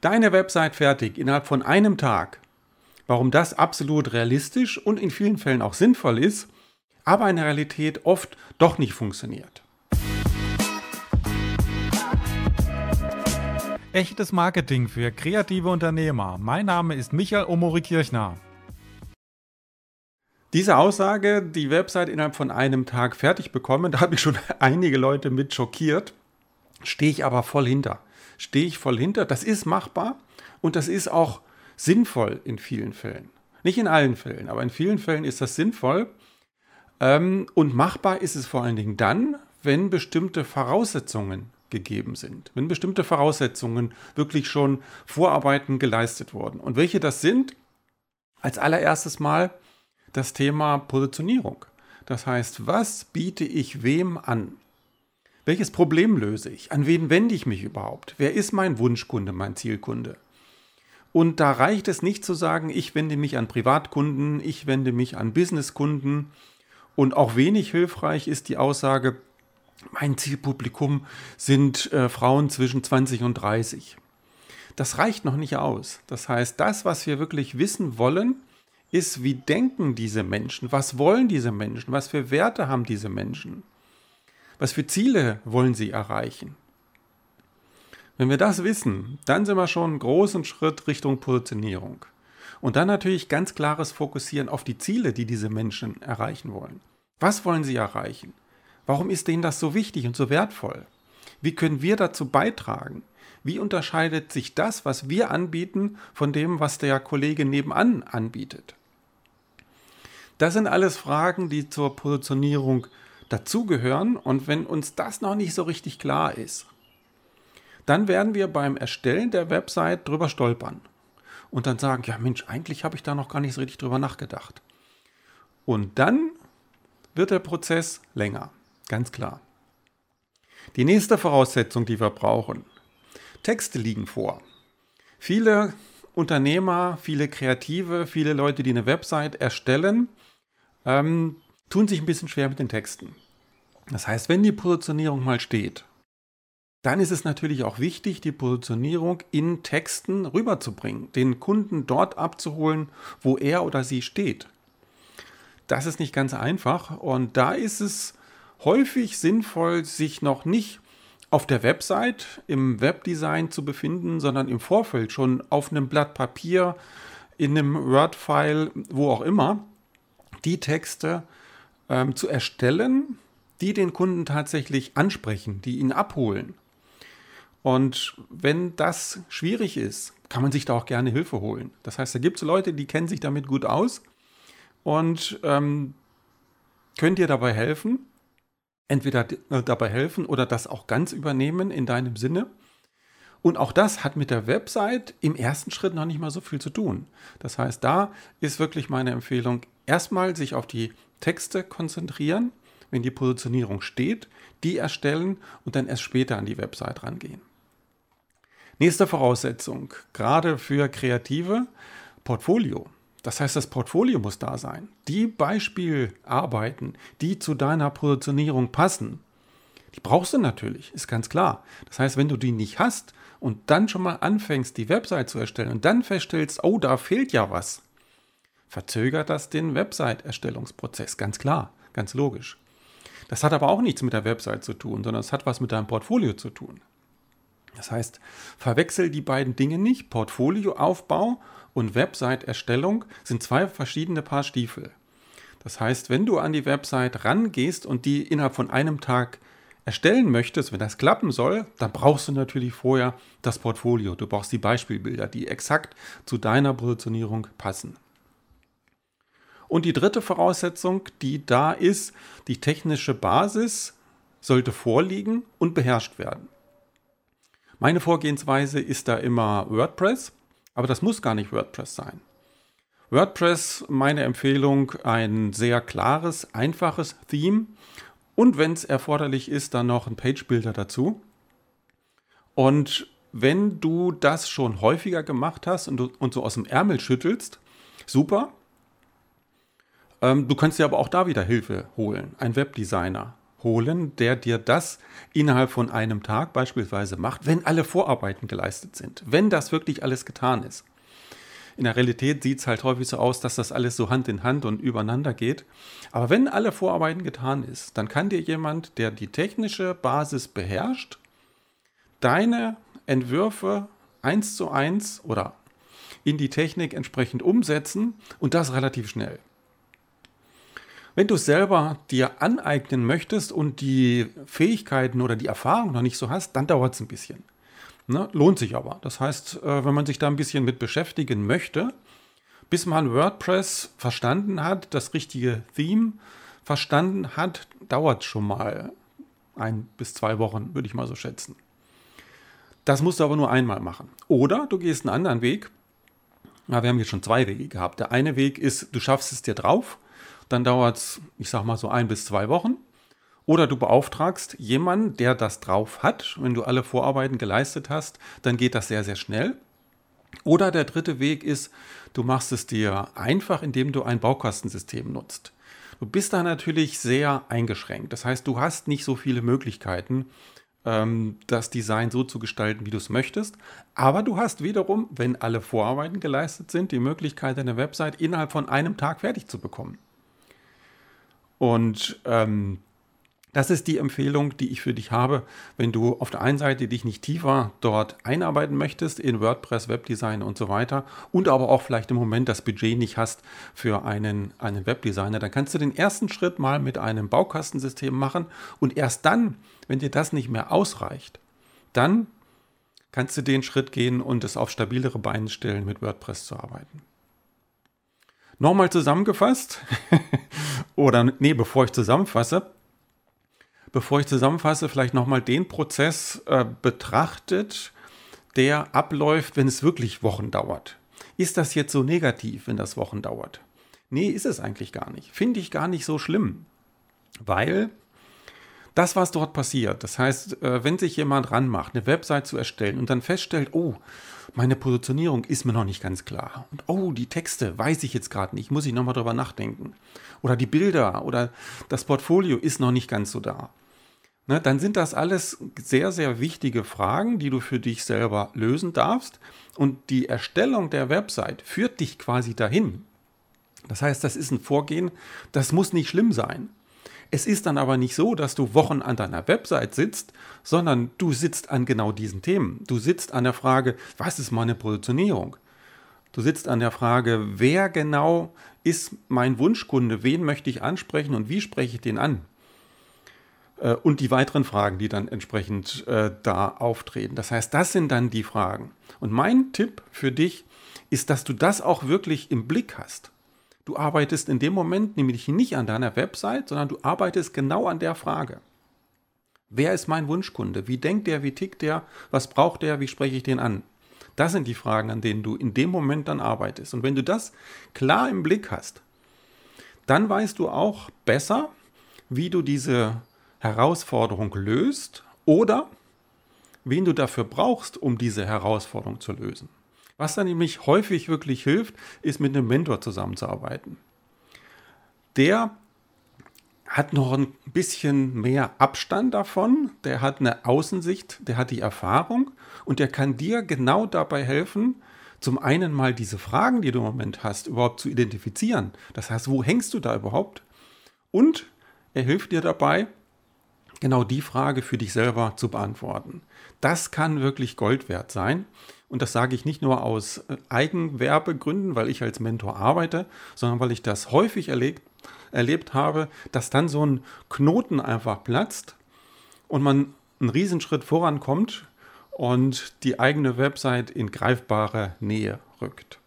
Deine Website fertig innerhalb von einem Tag. Warum das absolut realistisch und in vielen Fällen auch sinnvoll ist, aber in der Realität oft doch nicht funktioniert. Echtes Marketing für kreative Unternehmer. Mein Name ist Michael Omori Kirchner. Diese Aussage, die Website innerhalb von einem Tag fertig bekommen, da habe ich schon einige Leute mit schockiert. Stehe ich aber voll hinter. Stehe ich voll hinter. Das ist machbar und das ist auch sinnvoll in vielen Fällen. Nicht in allen Fällen, aber in vielen Fällen ist das sinnvoll. Ähm, und machbar ist es vor allen Dingen dann, wenn bestimmte Voraussetzungen gegeben sind, wenn bestimmte Voraussetzungen wirklich schon Vorarbeiten geleistet wurden. Und welche das sind? Als allererstes mal das Thema Positionierung. Das heißt, was biete ich wem an? Welches Problem löse ich? An wen wende ich mich überhaupt? Wer ist mein Wunschkunde, mein Zielkunde? Und da reicht es nicht zu sagen, ich wende mich an Privatkunden, ich wende mich an Businesskunden. Und auch wenig hilfreich ist die Aussage, mein Zielpublikum sind äh, Frauen zwischen 20 und 30. Das reicht noch nicht aus. Das heißt, das, was wir wirklich wissen wollen, ist, wie denken diese Menschen, was wollen diese Menschen, was für Werte haben diese Menschen, was für Ziele wollen sie erreichen. Wenn wir das wissen, dann sind wir schon einen großen Schritt Richtung Positionierung. Und dann natürlich ganz klares Fokussieren auf die Ziele, die diese Menschen erreichen wollen. Was wollen sie erreichen? Warum ist denen das so wichtig und so wertvoll? Wie können wir dazu beitragen? Wie unterscheidet sich das, was wir anbieten, von dem, was der Kollege nebenan anbietet? Das sind alles Fragen, die zur Positionierung dazugehören. Und wenn uns das noch nicht so richtig klar ist, dann werden wir beim Erstellen der Website drüber stolpern und dann sagen, ja Mensch, eigentlich habe ich da noch gar nicht so richtig drüber nachgedacht. Und dann wird der Prozess länger. Ganz klar. Die nächste Voraussetzung, die wir brauchen. Texte liegen vor. Viele Unternehmer, viele Kreative, viele Leute, die eine Website erstellen, ähm, tun sich ein bisschen schwer mit den Texten. Das heißt, wenn die Positionierung mal steht, dann ist es natürlich auch wichtig, die Positionierung in Texten rüberzubringen, den Kunden dort abzuholen, wo er oder sie steht. Das ist nicht ganz einfach und da ist es häufig sinnvoll, sich noch nicht auf der Website im Webdesign zu befinden, sondern im Vorfeld schon auf einem Blatt Papier, in einem Word-File, wo auch immer, die Texte ähm, zu erstellen, die den Kunden tatsächlich ansprechen, die ihn abholen. Und wenn das schwierig ist, kann man sich da auch gerne Hilfe holen. Das heißt, da gibt es Leute, die kennen sich damit gut aus und ähm, können dir dabei helfen entweder äh, dabei helfen oder das auch ganz übernehmen in deinem Sinne. Und auch das hat mit der Website im ersten Schritt noch nicht mal so viel zu tun. Das heißt, da ist wirklich meine Empfehlung, erstmal sich auf die Texte konzentrieren, wenn die Positionierung steht, die erstellen und dann erst später an die Website rangehen. Nächste Voraussetzung, gerade für Kreative, Portfolio. Das heißt, das Portfolio muss da sein. Die Beispielarbeiten, die zu deiner Positionierung passen, die brauchst du natürlich, ist ganz klar. Das heißt, wenn du die nicht hast und dann schon mal anfängst, die Website zu erstellen und dann feststellst, oh, da fehlt ja was, verzögert das den Website-Erstellungsprozess, ganz klar, ganz logisch. Das hat aber auch nichts mit der Website zu tun, sondern es hat was mit deinem Portfolio zu tun. Das heißt, verwechsel die beiden Dinge nicht. Portfolioaufbau und Website-Erstellung sind zwei verschiedene Paar Stiefel. Das heißt, wenn du an die Website rangehst und die innerhalb von einem Tag erstellen möchtest, wenn das klappen soll, dann brauchst du natürlich vorher das Portfolio. Du brauchst die Beispielbilder, die exakt zu deiner Positionierung passen. Und die dritte Voraussetzung, die da ist, die technische Basis sollte vorliegen und beherrscht werden. Meine Vorgehensweise ist da immer WordPress. Aber das muss gar nicht WordPress sein. WordPress, meine Empfehlung, ein sehr klares, einfaches Theme und wenn es erforderlich ist, dann noch ein Page-Builder dazu. Und wenn du das schon häufiger gemacht hast und, und so aus dem Ärmel schüttelst, super. Ähm, du kannst dir aber auch da wieder Hilfe holen, ein Webdesigner holen, der dir das innerhalb von einem Tag beispielsweise macht, wenn alle Vorarbeiten geleistet sind, wenn das wirklich alles getan ist. In der Realität sieht es halt häufig so aus, dass das alles so Hand in Hand und übereinander geht. Aber wenn alle Vorarbeiten getan ist, dann kann dir jemand, der die technische Basis beherrscht, deine Entwürfe eins zu eins oder in die Technik entsprechend umsetzen und das relativ schnell. Wenn du es selber dir aneignen möchtest und die Fähigkeiten oder die Erfahrung noch nicht so hast, dann dauert es ein bisschen. Ne? Lohnt sich aber. Das heißt, äh, wenn man sich da ein bisschen mit beschäftigen möchte, bis man WordPress verstanden hat, das richtige Theme verstanden hat, dauert schon mal ein bis zwei Wochen, würde ich mal so schätzen. Das musst du aber nur einmal machen. Oder du gehst einen anderen Weg. Ja, wir haben jetzt schon zwei Wege gehabt. Der eine Weg ist, du schaffst es dir drauf. Dann dauert es, ich sag mal so ein bis zwei Wochen. Oder du beauftragst jemanden, der das drauf hat. Wenn du alle Vorarbeiten geleistet hast, dann geht das sehr, sehr schnell. Oder der dritte Weg ist, du machst es dir einfach, indem du ein Baukastensystem nutzt. Du bist da natürlich sehr eingeschränkt. Das heißt, du hast nicht so viele Möglichkeiten, ähm, das Design so zu gestalten, wie du es möchtest. Aber du hast wiederum, wenn alle Vorarbeiten geleistet sind, die Möglichkeit, deine Website innerhalb von einem Tag fertig zu bekommen. Und ähm, das ist die Empfehlung, die ich für dich habe, wenn du auf der einen Seite dich nicht tiefer dort einarbeiten möchtest in WordPress, Webdesign und so weiter und aber auch vielleicht im Moment das Budget nicht hast für einen, einen Webdesigner, dann kannst du den ersten Schritt mal mit einem Baukastensystem machen und erst dann, wenn dir das nicht mehr ausreicht, dann kannst du den Schritt gehen und es auf stabilere Beine stellen, mit WordPress zu arbeiten. Nochmal zusammengefasst, oder nee, bevor ich zusammenfasse, bevor ich zusammenfasse, vielleicht nochmal den Prozess äh, betrachtet, der abläuft, wenn es wirklich Wochen dauert. Ist das jetzt so negativ, wenn das Wochen dauert? Nee, ist es eigentlich gar nicht. Finde ich gar nicht so schlimm. Weil das, was dort passiert, das heißt, äh, wenn sich jemand ranmacht, eine Website zu erstellen und dann feststellt, oh, meine Positionierung ist mir noch nicht ganz klar. Und oh, die Texte weiß ich jetzt gerade nicht, muss ich nochmal drüber nachdenken. Oder die Bilder oder das Portfolio ist noch nicht ganz so da. Ne, dann sind das alles sehr, sehr wichtige Fragen, die du für dich selber lösen darfst. Und die Erstellung der Website führt dich quasi dahin. Das heißt, das ist ein Vorgehen, das muss nicht schlimm sein. Es ist dann aber nicht so, dass du Wochen an deiner Website sitzt, sondern du sitzt an genau diesen Themen. Du sitzt an der Frage, was ist meine Positionierung? Du sitzt an der Frage, wer genau ist mein Wunschkunde, wen möchte ich ansprechen und wie spreche ich den an? Äh, und die weiteren Fragen, die dann entsprechend äh, da auftreten. Das heißt, das sind dann die Fragen. Und mein Tipp für dich ist, dass du das auch wirklich im Blick hast. Du arbeitest in dem Moment nämlich nicht an deiner Website, sondern du arbeitest genau an der Frage. Wer ist mein Wunschkunde? Wie denkt der? Wie tickt der? Was braucht der? Wie spreche ich den an? Das sind die Fragen, an denen du in dem Moment dann arbeitest. Und wenn du das klar im Blick hast, dann weißt du auch besser, wie du diese Herausforderung löst oder wen du dafür brauchst, um diese Herausforderung zu lösen. Was dann nämlich häufig wirklich hilft, ist mit einem Mentor zusammenzuarbeiten. Der hat noch ein bisschen mehr Abstand davon, der hat eine Außensicht, der hat die Erfahrung und der kann dir genau dabei helfen, zum einen mal diese Fragen, die du im Moment hast, überhaupt zu identifizieren. Das heißt, wo hängst du da überhaupt? Und er hilft dir dabei, genau die Frage für dich selber zu beantworten. Das kann wirklich Gold wert sein. Und das sage ich nicht nur aus äh, Eigenwerbegründen, weil ich als Mentor arbeite, sondern weil ich das häufig erlebt, erlebt habe, dass dann so ein Knoten einfach platzt und man einen Riesenschritt vorankommt und die eigene Website in greifbare Nähe rückt.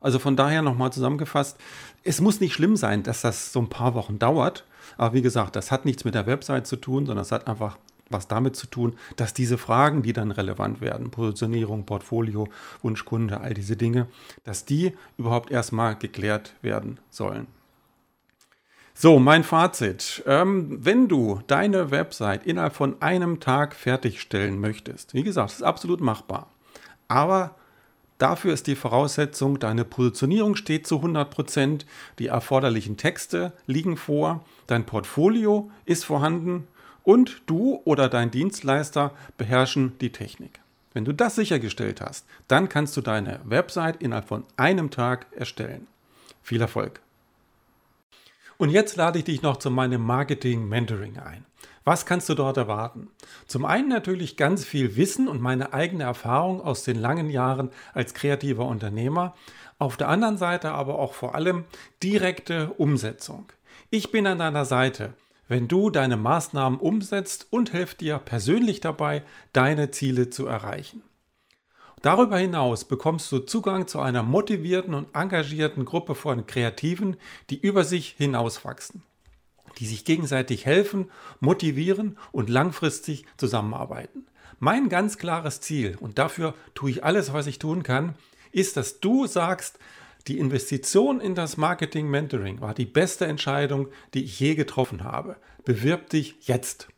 Also von daher nochmal zusammengefasst, es muss nicht schlimm sein, dass das so ein paar Wochen dauert. Aber wie gesagt, das hat nichts mit der Website zu tun, sondern es hat einfach was damit zu tun, dass diese Fragen, die dann relevant werden, Positionierung, Portfolio, Wunschkunde, all diese Dinge, dass die überhaupt erstmal geklärt werden sollen. So, mein Fazit. Ähm, wenn du deine Website innerhalb von einem Tag fertigstellen möchtest, wie gesagt, ist absolut machbar. Aber Dafür ist die Voraussetzung, deine Positionierung steht zu 100%, die erforderlichen Texte liegen vor, dein Portfolio ist vorhanden und du oder dein Dienstleister beherrschen die Technik. Wenn du das sichergestellt hast, dann kannst du deine Website innerhalb von einem Tag erstellen. Viel Erfolg! Und jetzt lade ich dich noch zu meinem Marketing Mentoring ein. Was kannst du dort erwarten? Zum einen natürlich ganz viel Wissen und meine eigene Erfahrung aus den langen Jahren als kreativer Unternehmer. Auf der anderen Seite aber auch vor allem direkte Umsetzung. Ich bin an deiner Seite, wenn du deine Maßnahmen umsetzt und helfe dir persönlich dabei, deine Ziele zu erreichen. Darüber hinaus bekommst du Zugang zu einer motivierten und engagierten Gruppe von Kreativen, die über sich hinauswachsen, die sich gegenseitig helfen, motivieren und langfristig zusammenarbeiten. Mein ganz klares Ziel, und dafür tue ich alles, was ich tun kann, ist, dass du sagst, die Investition in das Marketing Mentoring war die beste Entscheidung, die ich je getroffen habe. Bewirb dich jetzt.